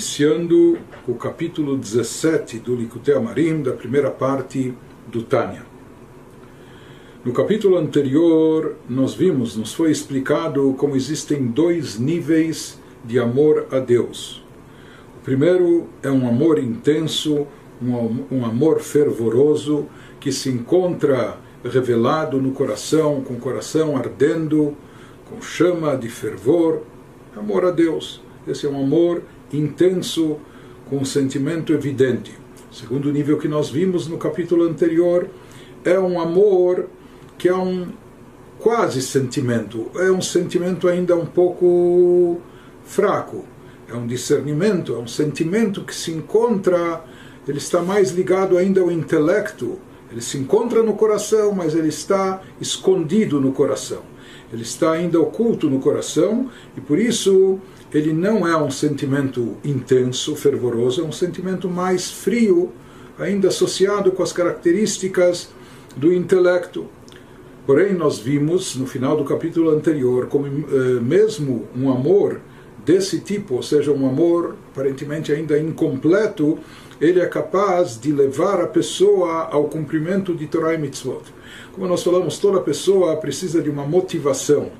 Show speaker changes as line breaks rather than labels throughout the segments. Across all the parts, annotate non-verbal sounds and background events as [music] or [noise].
iniciando o capítulo 17 do Likutei Amarim, da primeira parte do Tânia. No capítulo anterior, nós vimos, nos foi explicado como existem dois níveis de amor a Deus. O primeiro é um amor intenso, um, amor fervoroso, que se encontra revelado no coração, com o coração ardendo, com chama de fervor, amor a Deus. Esse é um amor intenso, com um sentimento evidente. O segundo nível que nós vimos no capítulo anterior é um amor que é um quase sentimento, é um sentimento ainda um pouco fraco, é um discernimento, é um sentimento que se encontra, ele está mais ligado ainda ao intelecto, ele se encontra no coração, mas ele está escondido no coração. Ele está ainda oculto no coração e por isso ele não é um sentimento intenso, fervoroso, é um sentimento mais frio, ainda associado com as características do intelecto. Porém, nós vimos no final do capítulo anterior como eh, mesmo um amor desse tipo, ou seja, um amor aparentemente ainda incompleto, ele é capaz de levar a pessoa ao cumprimento de Torah e Mitzvot. Como nós falamos, toda pessoa precisa de uma motivação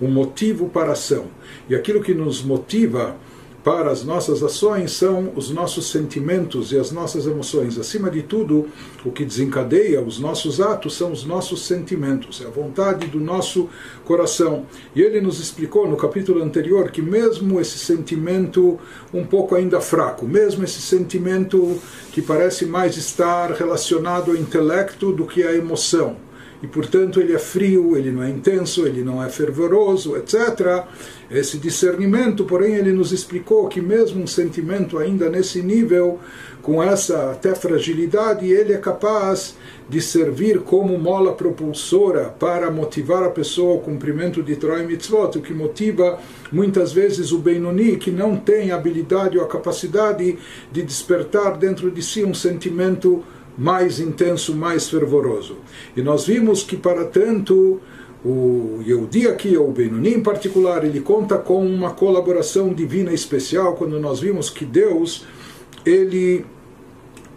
um motivo para a ação. E aquilo que nos motiva para as nossas ações são os nossos sentimentos e as nossas emoções. Acima de tudo, o que desencadeia os nossos atos são os nossos sentimentos, é a vontade do nosso coração. E ele nos explicou no capítulo anterior que, mesmo esse sentimento um pouco ainda fraco, mesmo esse sentimento que parece mais estar relacionado ao intelecto do que à emoção, e portanto ele é frio, ele não é intenso, ele não é fervoroso, etc. Esse discernimento, porém, ele nos explicou que mesmo um sentimento ainda nesse nível, com essa até fragilidade, ele é capaz de servir como mola propulsora para motivar a pessoa ao cumprimento de Torah Mitzvot, o que motiva muitas vezes o Benoni, que não tem a habilidade ou a capacidade de despertar dentro de si um sentimento mais intenso, mais fervoroso. E nós vimos que, para tanto, o Yehudi aqui, ou o Benoni em particular, ele conta com uma colaboração divina especial, quando nós vimos que Deus, ele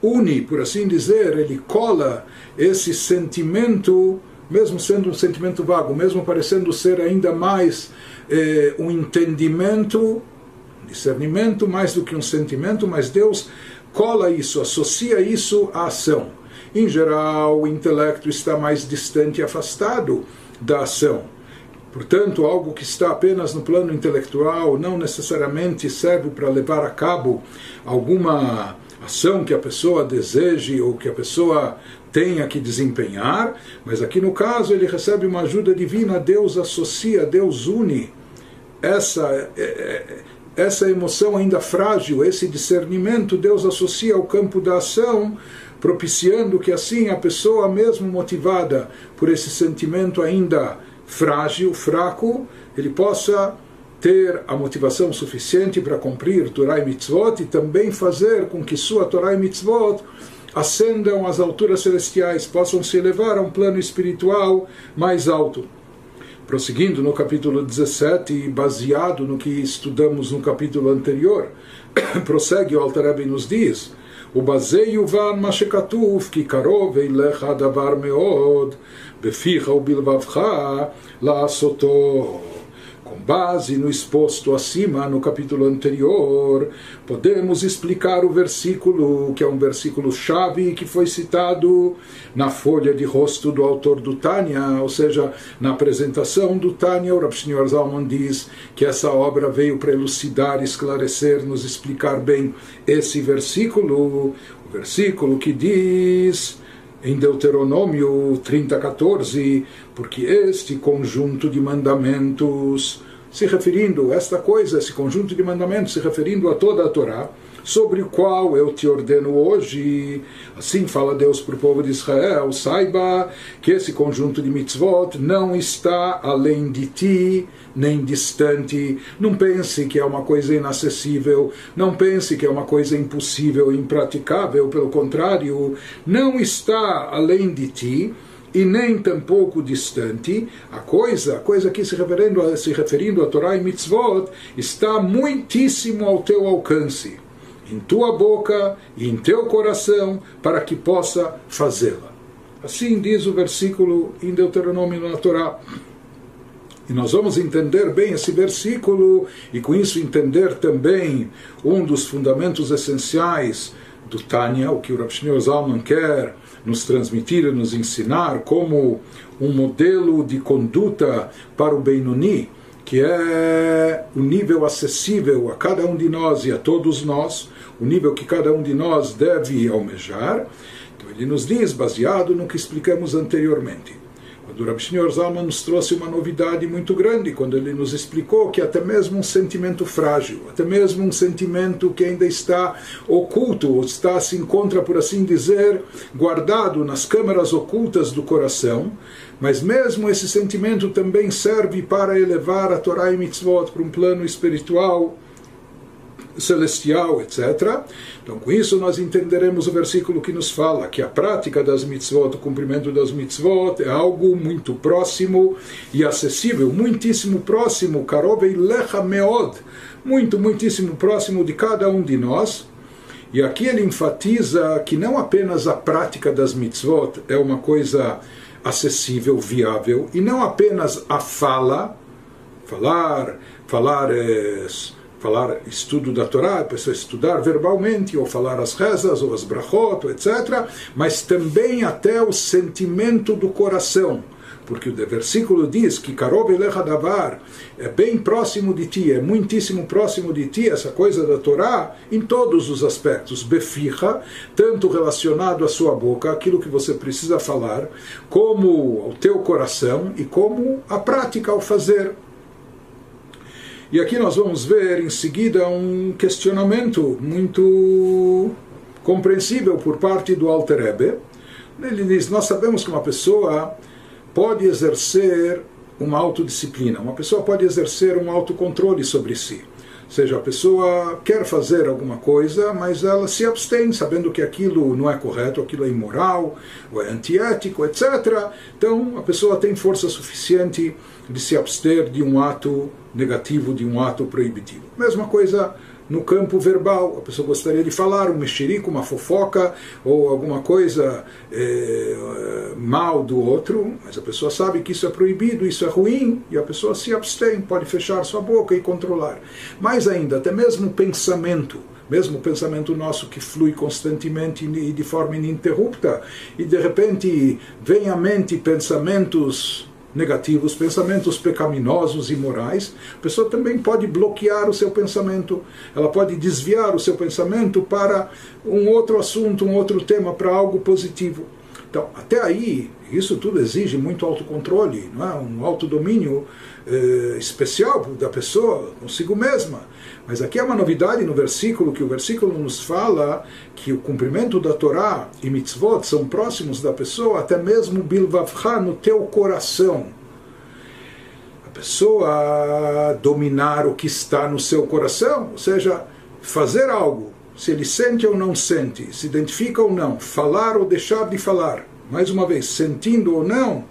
une, por assim dizer, ele cola esse sentimento, mesmo sendo um sentimento vago, mesmo parecendo ser ainda mais eh, um entendimento, discernimento, mais do que um sentimento, mas Deus cola isso, associa isso à ação. Em geral, o intelecto está mais distante e afastado da ação. Portanto, algo que está apenas no plano intelectual não necessariamente serve para levar a cabo alguma ação que a pessoa deseje ou que a pessoa tenha que desempenhar, mas aqui no caso ele recebe uma ajuda divina, Deus associa, Deus une essa, é, é, essa emoção ainda frágil, esse discernimento, Deus associa ao campo da ação, propiciando que assim a pessoa, mesmo motivada por esse sentimento ainda frágil, fraco, ele possa ter a motivação suficiente para cumprir Torah e Mitzvot e também fazer com que sua Torah e Mitzvot ascendam às alturas celestiais, possam se elevar a um plano espiritual mais alto Prosseguindo no capítulo 17, baseado no que estudamos no capítulo anterior, [coughs] prossegue o Alter e nos diz: ובזה יובן מה שכתוב, כי קרוב אליך דבר מאוד, בפיך ובלבבך לעשותו com base no exposto acima no capítulo anterior, podemos explicar o versículo, que é um versículo chave que foi citado na folha de rosto do autor do Tânia, ou seja, na apresentação do Tânia, o Rav Shneur Zalman diz que essa obra veio para elucidar, esclarecer, nos explicar bem esse versículo, o versículo que diz em Deuteronômio 30:14, porque este conjunto de mandamentos, se referindo a esta coisa, esse conjunto de mandamentos, se referindo a toda a Torá, sobre o qual eu te ordeno hoje. Assim fala Deus para o povo de Israel: saiba que esse conjunto de mitzvot não está além de ti, nem distante. Não pense que é uma coisa inacessível, não pense que é uma coisa impossível, impraticável. Pelo contrário, não está além de ti e nem tampouco distante, a coisa, a coisa aqui se referindo se referindo a Torá e Mitzvot, está muitíssimo ao teu alcance. Em tua boca e em teu coração, para que possa fazê-la. Assim diz o versículo em Deuteronômio na Torá. E nós vamos entender bem esse versículo e com isso entender também um dos fundamentos essenciais do Tânia, o que o Rav Shneur Zalman quer nos transmitir e nos ensinar como um modelo de conduta para o Benoni, que é o nível acessível a cada um de nós e a todos nós, o nível que cada um de nós deve almejar. Então ele nos diz, baseado no que explicamos anteriormente, quando Rabi Shneur Zalman nos trouxe uma novidade muito grande, quando ele nos explicou que até mesmo um sentimento frágil, até mesmo um sentimento que ainda está oculto, está, se encontra, por assim dizer, guardado nas câmaras ocultas do coração, mas mesmo esse sentimento também serve para elevar a Torá e Mitzvot para um plano espiritual celestial, etc. Então, com isso, nós entenderemos o versículo que nos fala que a prática das mitzvot, o cumprimento das mitzvot, é algo muito próximo e acessível, muitíssimo próximo, karovei lecha meod, muito, muitíssimo próximo de cada um de nós. E aqui ele enfatiza que não apenas a prática das mitzvot é uma coisa acessível, viável, e não apenas a fala, falar, falar é, falar estudo da Torá, a pessoa estudar verbalmente, ou falar as rezas, ou as brachot, etc., mas também até o sentimento do coração. Porque o versículo diz que Karov Davar é bem próximo de ti, é muitíssimo próximo de ti, essa coisa da Torá, em todos os aspectos. Beficha, tanto relacionado à sua boca, aquilo que você precisa falar, como ao teu coração e como a prática ao fazer. E aqui nós vamos ver em seguida um questionamento muito compreensível por parte do Alter Rebbe. Ele diz: Nós sabemos que uma pessoa pode exercer uma autodisciplina, uma pessoa pode exercer um autocontrole sobre si. Seja, a pessoa quer fazer alguma coisa, mas ela se abstém, sabendo que aquilo não é correto, aquilo é imoral, ou é antiético, etc. Então, a pessoa tem força suficiente de se abster de um ato negativo, de um ato proibitivo. Mesma coisa no campo verbal. A pessoa gostaria de falar um mexerico, uma fofoca ou alguma coisa é, mal do outro, mas a pessoa sabe que isso é proibido, isso é ruim, e a pessoa se abstém, pode fechar sua boca e controlar. Mais ainda, até mesmo o pensamento mesmo o pensamento nosso que flui constantemente e de forma ininterrupta, e de repente vem à mente pensamentos negativos, pensamentos pecaminosos e morais, a pessoa também pode bloquear o seu pensamento, ela pode desviar o seu pensamento para um outro assunto, um outro tema, para algo positivo. Então, até aí, isso tudo exige muito autocontrole, não é? um autodomínio eh, especial da pessoa consigo mesma. Mas aqui é uma novidade no versículo, que o versículo nos fala que o cumprimento da Torá e mitzvot são próximos da pessoa, até mesmo bilvavcha no teu coração. A pessoa dominar o que está no seu coração, ou seja, fazer algo, se ele sente ou não sente, se identifica ou não, falar ou deixar de falar, mais uma vez, sentindo ou não,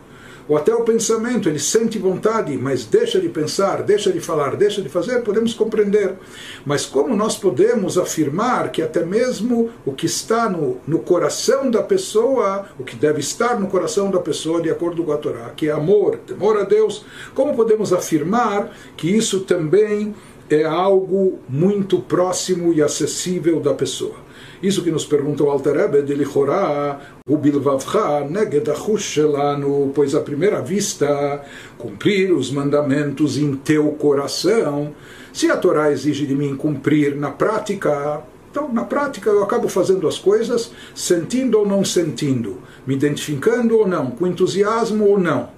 ou até o pensamento, ele sente vontade, mas deixa de pensar, deixa de falar, deixa de fazer, podemos compreender. Mas como nós podemos afirmar que até mesmo o que está no, no coração da pessoa, o que deve estar no coração da pessoa, de acordo com a Torá, que é amor, temor a Deus, como podemos afirmar que isso também é algo muito próximo e acessível da pessoa? Isso que nos pergunta o Alter Rebbe de Lichorá, o Bilvavcha, Neged Shelanu, pois à primeira vista, cumprir os mandamentos em teu coração. Se a Torá exige de mim cumprir na prática, então, na prática, eu acabo fazendo as coisas sentindo ou não sentindo, me identificando ou não, com entusiasmo ou não.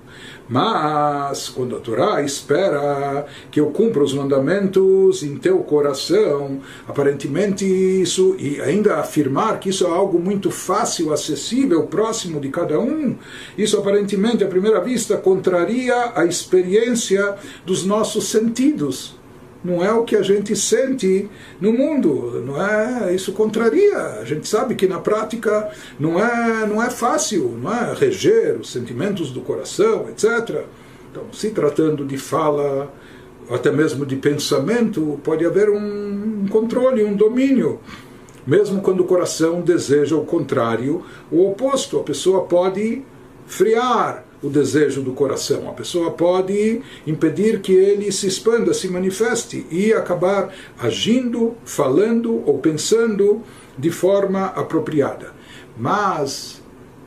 Mas, quando a Torá espera que eu cumpra os mandamentos em teu coração, aparentemente isso, e ainda afirmar que isso é algo muito fácil, acessível, próximo de cada um, isso aparentemente, à primeira vista, contraria a experiência dos nossos sentidos não é o que a gente sente no mundo, não é? Isso contraria. A gente sabe que na prática não é não é fácil, não é reger os sentimentos do coração, etc. Então, se tratando de fala, até mesmo de pensamento, pode haver um controle, um domínio. Mesmo quando o coração deseja o contrário, o oposto, a pessoa pode friar o desejo do coração. A pessoa pode impedir que ele se expanda, se manifeste e acabar agindo, falando ou pensando de forma apropriada. Mas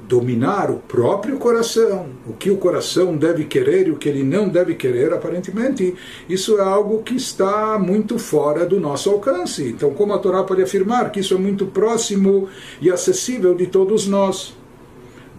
dominar o próprio coração, o que o coração deve querer e o que ele não deve querer, aparentemente, isso é algo que está muito fora do nosso alcance. Então, como a Torá pode afirmar que isso é muito próximo e acessível de todos nós?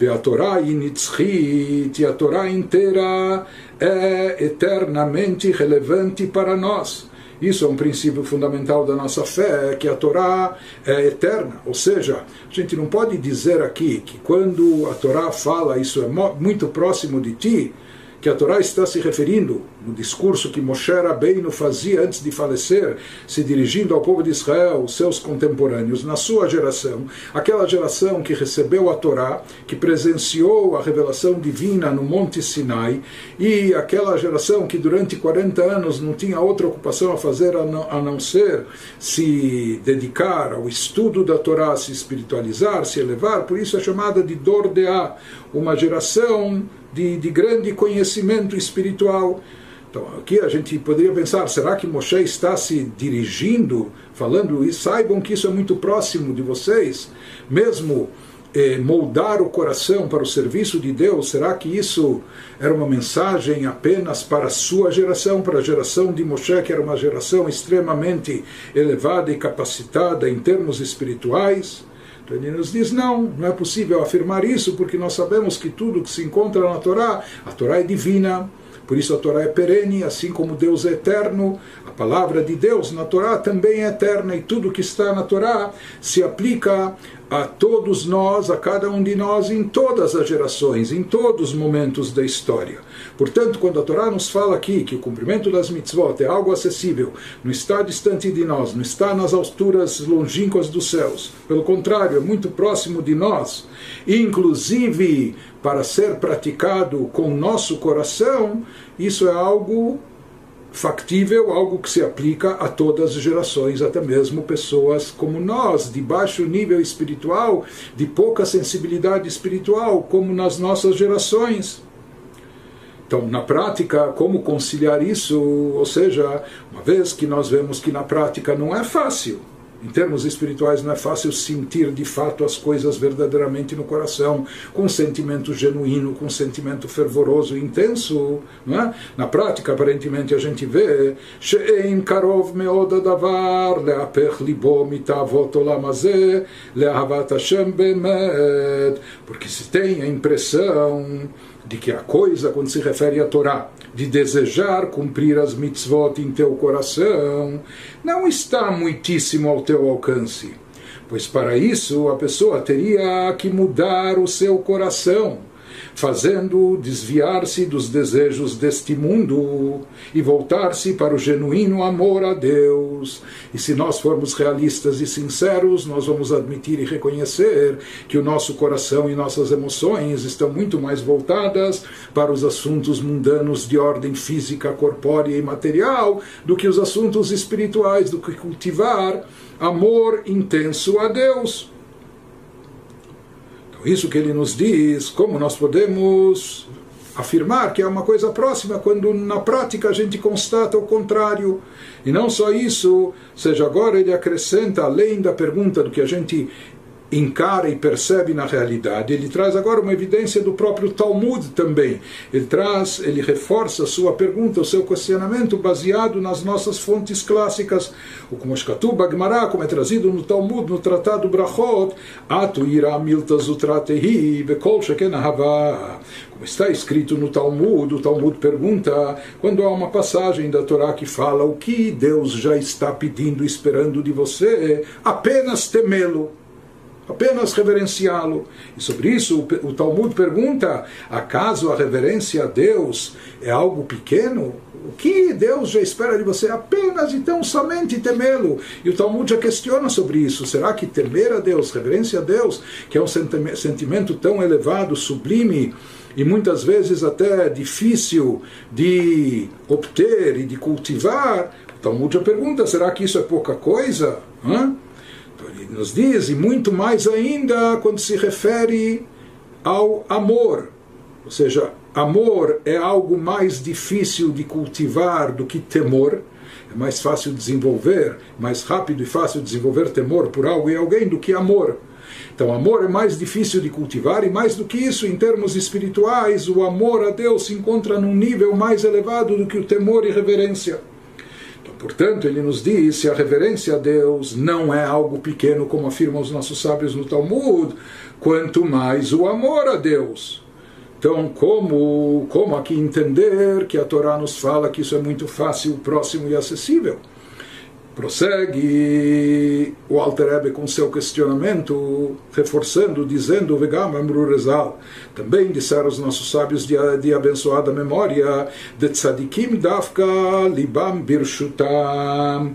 A Torá e a Torá inteira é eternamente relevante para nós. Isso é um princípio fundamental da nossa fé, que a Torá é eterna. Ou seja, a gente não pode dizer aqui que quando a Torá fala isso é muito próximo de ti, que a Torá está se referindo no discurso que Moshe Rabbeinu fazia antes de falecer, se dirigindo ao povo de Israel, seus contemporâneos, na sua geração, aquela geração que recebeu a Torá, que presenciou a revelação divina no Monte Sinai, e aquela geração que durante 40 anos não tinha outra ocupação a fazer a não, a não ser se dedicar ao estudo da Torá, se espiritualizar, se elevar, por isso é chamada de Dordeá, uma geração de, de grande conhecimento espiritual. Então, aqui a gente poderia pensar: será que Moshe está se dirigindo, falando isso? Saibam que isso é muito próximo de vocês, mesmo eh, moldar o coração para o serviço de Deus. Será que isso era uma mensagem apenas para a sua geração, para a geração de Moshe, que era uma geração extremamente elevada e capacitada em termos espirituais? Ele nos diz: não, não é possível afirmar isso, porque nós sabemos que tudo que se encontra na Torá, a Torá é divina, por isso a Torá é perene, assim como Deus é eterno, a palavra de Deus na Torá também é eterna, e tudo que está na Torá se aplica a todos nós, a cada um de nós, em todas as gerações, em todos os momentos da história. Portanto, quando a Torá nos fala aqui que o cumprimento das mitzvot é algo acessível, não está distante de nós, não está nas alturas longínquas dos céus, pelo contrário, é muito próximo de nós, inclusive para ser praticado com nosso coração, isso é algo factível, algo que se aplica a todas as gerações, até mesmo pessoas como nós, de baixo nível espiritual, de pouca sensibilidade espiritual, como nas nossas gerações. Então, na prática, como conciliar isso? Ou seja, uma vez que nós vemos que na prática não é fácil, em termos espirituais, não é fácil sentir de fato as coisas verdadeiramente no coração, com um sentimento genuíno, com um sentimento fervoroso e intenso. Não é? Na prática, aparentemente, a gente vê שאין קרוב מאוד הדבר להפך ליבו מתאוות עולם הזה לאהבת השם באמת, porque se tem a impressão de que a coisa, quando se refere à Torá, de desejar cumprir as mitzvot em teu coração, não está muitíssimo ao teu alcance. Pois para isso a pessoa teria que mudar o seu coração fazendo desviar-se dos desejos deste mundo e voltar-se para o genuíno amor a Deus. E se nós formos realistas e sinceros, nós vamos admitir e reconhecer que o nosso coração e nossas emoções estão muito mais voltadas para os assuntos mundanos de ordem física, corpórea e material do que os assuntos espirituais, do que cultivar amor intenso a Deus. Então, isso que ele nos diz, como nós podemos afirmar que é uma coisa próxima quando na prática a gente constata o contrário. E não só isso, seja agora ele acrescenta, além da pergunta do que a gente encara e percebe na realidade. Ele traz agora uma evidência do próprio Talmud também. Ele traz, ele reforça a sua pergunta, o seu questionamento baseado nas nossas fontes clássicas. O Kumoshkatu Bagmará, como é trazido no Talmud, no Tratado Brachot, Atu ira milta zutratehi bekol sheken Como está escrito no Talmud, o Talmud pergunta, quando há uma passagem da Torá que fala o que Deus já está pedindo, esperando de você, apenas temê-lo apenas reverenciá-lo. E sobre isso o, Talmud pergunta: acaso a reverência a Deus é algo pequeno? O que Deus já espera de você? Apenas então somente temê-lo. E o Talmud já questiona sobre isso. Será que temer a Deus, reverência a Deus, que é um sentimento tão elevado, sublime, e muitas vezes até difícil de obter e de cultivar, o Talmud já pergunta: será que isso é pouca coisa? Hã? Nos diz, e muito mais ainda quando se refere ao amor. Ou seja, amor é algo mais difícil de cultivar do que temor. É mais fácil desenvolver, mais rápido e fácil desenvolver temor por algo e alguém do que amor. Então, amor é mais difícil de cultivar e mais do que isso, em termos espirituais, o amor a Deus se encontra num nível mais elevado do que o temor e reverência. Portanto, ele nos diz: se a reverência a Deus não é algo pequeno, como afirmam os nossos sábios no Talmud, quanto mais o amor a Deus. Então, como, como aqui entender que a Torá nos fala que isso é muito fácil, próximo e acessível? Prossegue o Alter com seu questionamento, reforçando, dizendo, Vegam Rezal. Também disseram os nossos sábios de, de abençoada memória, de tzadikim dafka libam birshutam.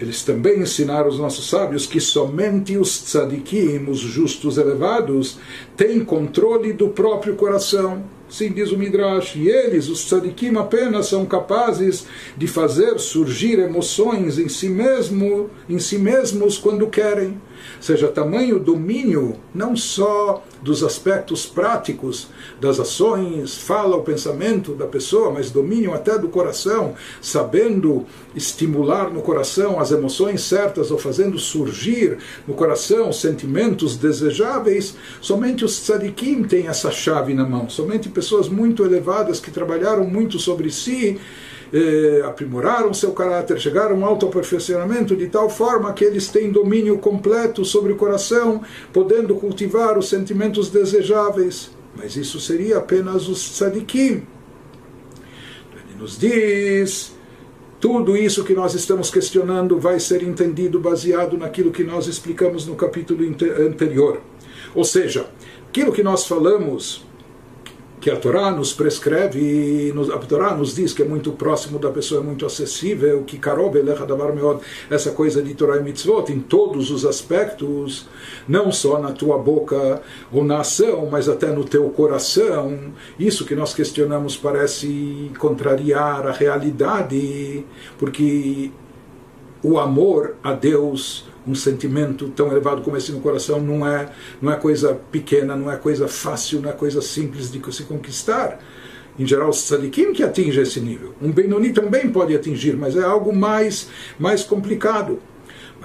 Eles também ensinaram os nossos sábios que somente os tzadikim, os justos elevados, têm controle do próprio coração. Sim, diz o Midrash, e eles, os tzadikim, apenas são capazes de fazer surgir emoções em si mesmo, em si mesmos quando querem seja, tamanho domínio não só dos aspectos práticos das ações, fala o pensamento da pessoa, mas domínio até do coração, sabendo estimular no coração as emoções certas ou fazendo surgir no coração sentimentos desejáveis, somente os tzadikim têm essa chave na mão, somente pessoas muito elevadas que trabalharam muito sobre si eh, aprimoraram seu caráter, chegaram ao autoaperfeiçoamento de tal forma que eles têm domínio completo sobre o coração, podendo cultivar os sentimentos desejáveis. Mas isso seria apenas os tzadikim. Ele nos diz tudo isso que nós estamos questionando vai ser entendido baseado naquilo que nós explicamos no capítulo anterior. Ou seja, aquilo que nós falamos que a Torá nos prescreve, nos, a Torá nos diz que é muito próximo da pessoa, é muito acessível, que Karob Davar Meod, essa coisa de Torá e Mitzvot, em todos os aspectos, não só na tua boca ou na ação, mas até no teu coração. Isso que nós questionamos parece contrariar a realidade, porque o amor a Deus um sentimento tão elevado como esse no coração não é, não é coisa pequena, não é coisa fácil, não é coisa simples de se conquistar. Em geral, os tzadikim que atinge esse nível. Um Benoni também pode atingir, mas é algo mais, mais complicado.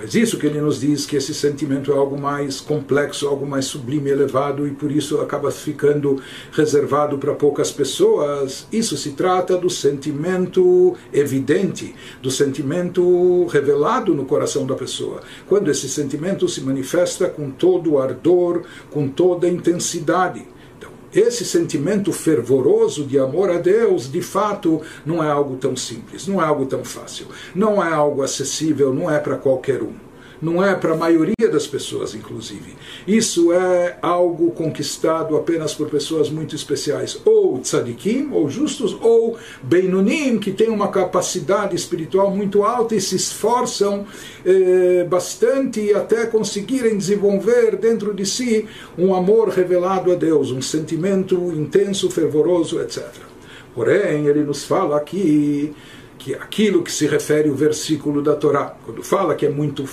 Mas isso que ele nos diz que esse sentimento é algo mais complexo, algo mais sublime, elevado e por isso acaba ficando reservado para poucas pessoas. Isso se trata do sentimento evidente, do sentimento revelado no coração da pessoa. Quando esse sentimento se manifesta com todo o ardor, com toda a intensidade esse sentimento fervoroso de amor a Deus, de fato, não é algo tão simples, não é algo tão fácil, não é algo acessível, não é para qualquer um não é para a maioria das pessoas, inclusive. Isso é algo conquistado apenas por pessoas muito especiais, ou tzadikim, ou justos, ou beinonim, que têm uma capacidade espiritual muito alta e se esforçam eh, bastante até conseguirem desenvolver dentro de si um amor revelado a Deus, um sentimento intenso, fervoroso, etc. Porém, ele nos fala aqui que aquilo que se refere o versículo da Torá, quando fala que é muito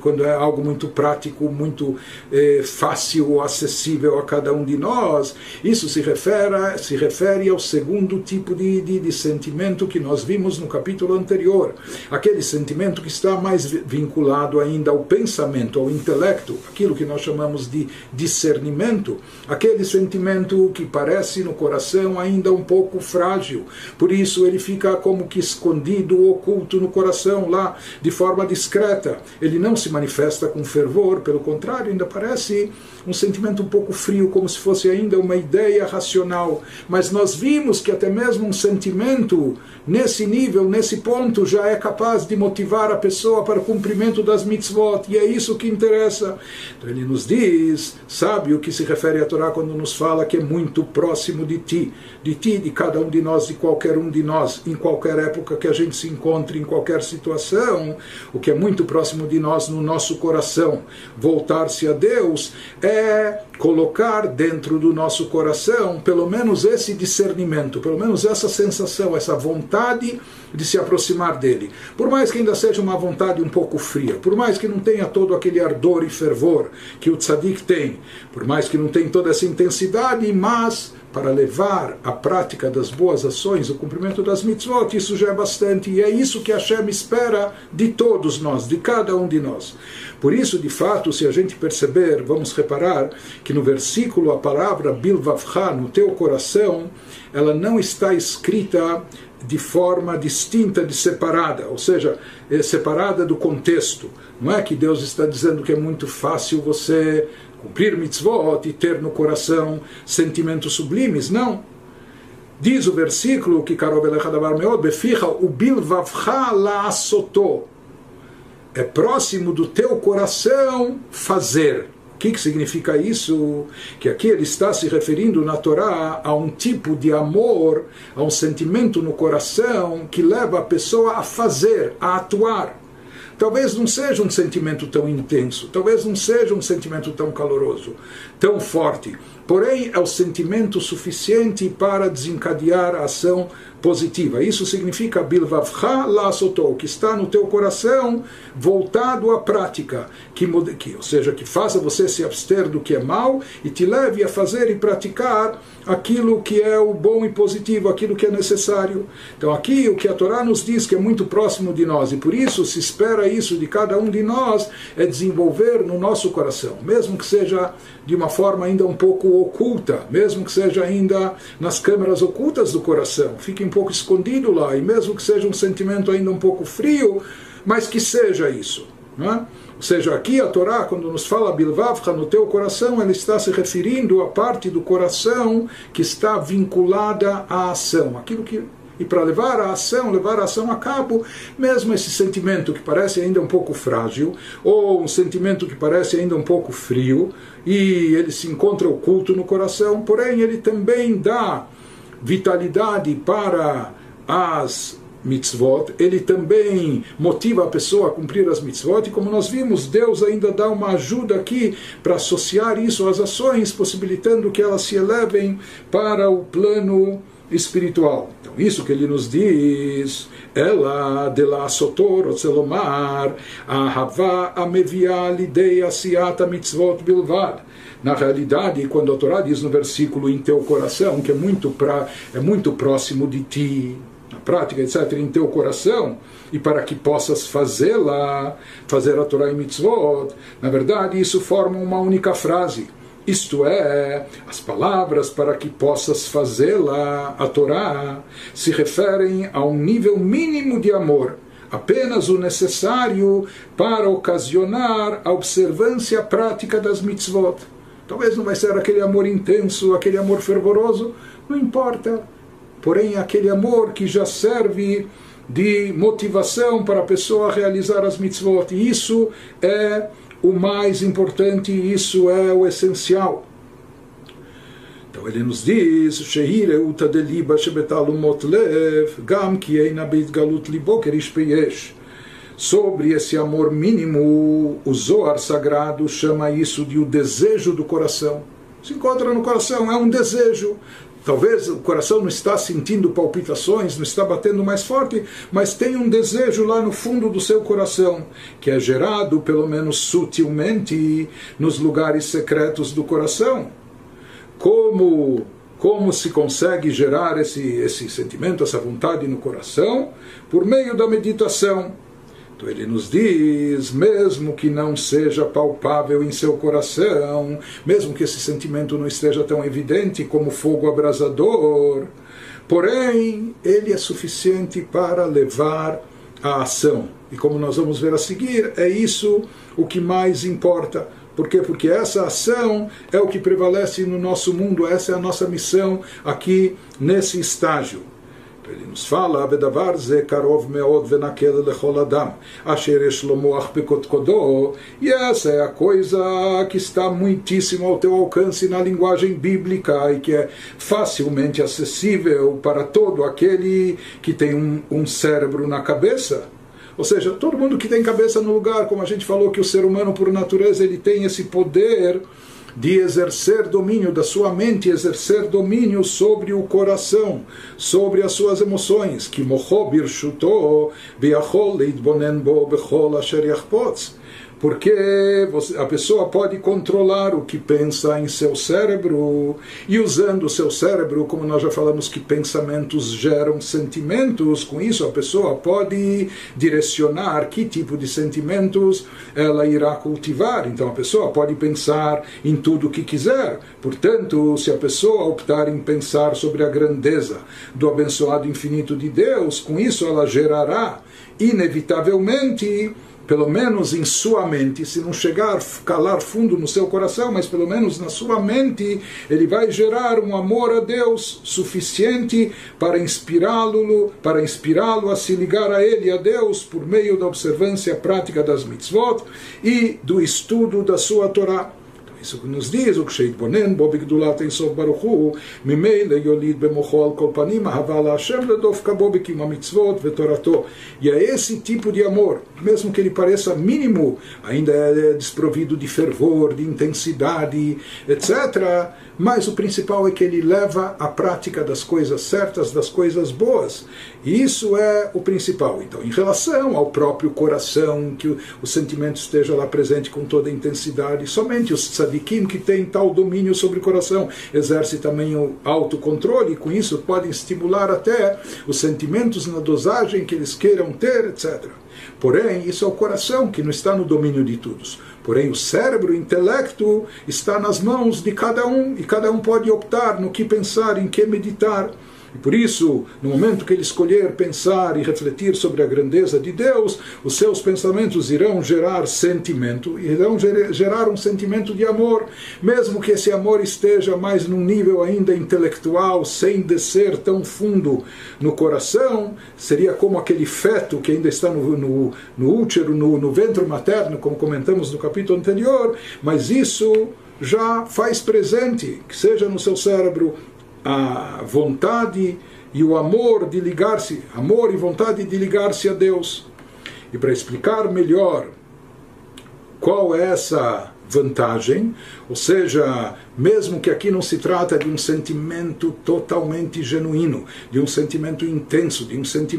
quando é algo muito prático, muito eh, fácil, acessível a cada um de nós, isso se refere, se refere ao segundo tipo de, de, de sentimento que nós vimos no capítulo anterior. Aquele sentimento que está mais vinculado ainda ao pensamento, ao intelecto, aquilo que nós chamamos de discernimento, aquele sentimento que parece no coração ainda um pouco frágil. Por isso ele fica como que escondido, oculto no coração, lá, de forma discreta ele não se manifesta com fervor, pelo contrário, ainda parece um sentimento um pouco frio, como se fosse ainda uma ideia racional. Mas nós vimos que até mesmo um sentimento nesse nível, nesse ponto, já é capaz de motivar a pessoa para o cumprimento das mitzvot, e é isso que interessa. Então ele nos diz, sabe o que se refere a Torá quando nos fala que é muito próximo de ti, de ti, de cada um de nós, de qualquer um de nós, em qualquer época que a gente se encontre, em qualquer situação, o que é muito próximo de de nós no nosso coração. Voltar-se a Deus é colocar dentro do nosso coração pelo menos esse discernimento, pelo menos essa sensação, essa vontade de se aproximar dele. Por mais que ainda seja uma vontade um pouco fria, por mais que não tenha todo aquele ardor e fervor que o tzadik tem, por mais que não tenha toda essa intensidade, mas para levar a prática das boas ações, o cumprimento das mitzvot, isso já é bastante, e é isso que Hashem espera de todos nós, de cada um de nós. Por isso, de fato, se a gente perceber, vamos reparar que no versículo a palavra Bilvavcha, no teu coração, ela não está escrita de forma distinta, de separada, ou seja, é separada do contexto. Não é que Deus está dizendo que é muito fácil você cumprir mitzvot e ter no coração sentimentos sublimes. Não. Diz o versículo que. É próximo do teu coração fazer. O que, que significa isso? Que aqui ele está se referindo na Torá a um tipo de amor, a um sentimento no coração que leva a pessoa a fazer, a atuar. Talvez não seja um sentimento tão intenso, talvez não seja um sentimento tão caloroso, tão forte, porém é o sentimento suficiente para desencadear a ação positiva. Isso significa bilvavcha lasotou, que está no teu coração voltado à prática, que, que, ou seja, que faça você se abster do que é mal e te leve a fazer e praticar aquilo que é o bom e positivo, aquilo que é necessário. Então aqui o que a Torá nos diz que é muito próximo de nós e por isso se espera isso de cada um de nós é desenvolver no nosso coração, mesmo que seja de uma forma ainda um pouco oculta, mesmo que seja ainda nas câmeras ocultas do coração, fique pouco escondido lá e mesmo que seja um sentimento ainda um pouco frio, mas que seja isso. Não é? Ou seja, aqui a Torá, quando nos fala Bilvavcha no teu coração, ela está se referindo à parte do coração que está vinculada à ação, aquilo que e para levar a ação, levar a ação a cabo, mesmo esse sentimento que parece ainda um pouco frágil, ou um sentimento que parece ainda um pouco frio, e ele se encontra oculto no coração, porém ele também dá vitalidade para as mitzvot, ele também motiva a pessoa a cumprir as mitzvot, e como nós vimos, Deus ainda dá uma ajuda aqui para associar isso às ações, possibilitando que elas se elevem para o plano espiritual. Então, isso que ele nos diz, ela de la sotor otzelomar, ahava amevia lidei asiata mitzvot bilvad. Na realidade, quando a Torá diz no versículo em teu coração, que é muito, pra, é muito próximo de ti, na prática, etc., em teu coração, e para que possas fazê-la, fazer a Torá e mitzvot, na verdade, isso forma uma única frase. Isto é, as palavras para que possas fazê-la, a Torá, se referem a um nível mínimo de amor, apenas o necessário para ocasionar a observância prática das mitzvot. Talvez não vai ser aquele amor intenso, aquele amor fervoroso, não importa porém aquele amor que já serve de motivação para a pessoa realizar as mitzvot. E isso é o mais importante, isso é o essencial. Então ele nos diz, gam ki eina beitgalut libo kerish peyesh. Sobre esse amor mínimo, o Zohar sagrado chama isso de o desejo do coração. Se encontra no coração, é um desejo. Talvez o coração não está sentindo palpitações, não está batendo mais forte, mas tem um desejo lá no fundo do seu coração, que é gerado, pelo menos sutilmente, nos lugares secretos do coração. Como, como se consegue gerar esse, esse sentimento, essa vontade no coração? Por meio da meditação então ele nos diz, mesmo que não seja palpável em seu coração, mesmo que esse sentimento não esteja tão evidente como fogo abrasador, porém ele é suficiente para levar a ação. E como nós vamos ver a seguir, é isso o que mais importa. Por quê? Porque essa ação é o que prevalece no nosso mundo, essa é a nossa missão aqui nesse estágio. Ele nos fala, e essa é a coisa que está muitíssimo ao teu alcance na linguagem bíblica e que é facilmente acessível para todo aquele que tem um, um cérebro na cabeça. Ou seja, todo mundo que tem cabeça no lugar, como a gente falou que o ser humano por natureza ele tem esse poder de exercer domínio da sua mente, exercer domínio sobre o coração, sobre as suas emoções, que bo bechol asher yachpotz porque a pessoa pode controlar o que pensa em seu cérebro e usando o seu cérebro, como nós já falamos que pensamentos geram sentimentos, com isso a pessoa pode direcionar que tipo de sentimentos ela irá cultivar. Então a pessoa pode pensar em tudo o que quiser. Portanto, se a pessoa optar em pensar sobre a grandeza do abençoado infinito de Deus, com isso ela gerará inevitavelmente pelo menos em sua mente, se não chegar calar fundo no seu coração, mas pelo menos na sua mente, ele vai gerar um amor a Deus suficiente para inspirá-lo, para inspirá-lo a se ligar a ele, a Deus, por meio da observância prática das mitzvot e do estudo da sua Torá. isso que nos diz, o que שהתבונן בו בגדולת אינסוף ברוך הוא, ממילא יוליד במוחו על כל פנים אהבה להשם לדווקא בו בקיום המצוות ותורתו. E é esse tipo de amor, mesmo que ele pareça mínimo, ainda é desprovido de fervor, de intensidade, etc., mas o principal é que ele leva à prática das coisas certas, das coisas boas. E isso é o principal. Então, em relação ao próprio coração, que o, o sentimento esteja lá presente com toda a intensidade, somente os tzadikim que têm tal domínio sobre o coração exerce também o autocontrole, e com isso podem estimular até os sentimentos na dosagem que eles queiram ter, etc. Porém, isso é o coração que não está no domínio de todos. Porém, o cérebro, o intelecto, está nas mãos de cada um e cada um pode optar no que pensar, em que meditar. E por isso, no momento que ele escolher pensar e refletir sobre a grandeza de Deus, os seus pensamentos irão gerar sentimento, irão gerar um sentimento de amor, mesmo que esse amor esteja mais num nível ainda intelectual, sem descer tão fundo no coração, seria como aquele feto que ainda está no, no, no útero, no, no ventre materno, como comentamos no capítulo anterior, mas isso já faz presente, que seja no seu cérebro, a vontade e o amor de ligar-se, amor e vontade de ligar-se a Deus. E para explicar melhor qual é essa vantagem, ou seja, mesmo que aqui não se trata de um sentimento totalmente genuíno, de um sentimento intenso, de um sentimento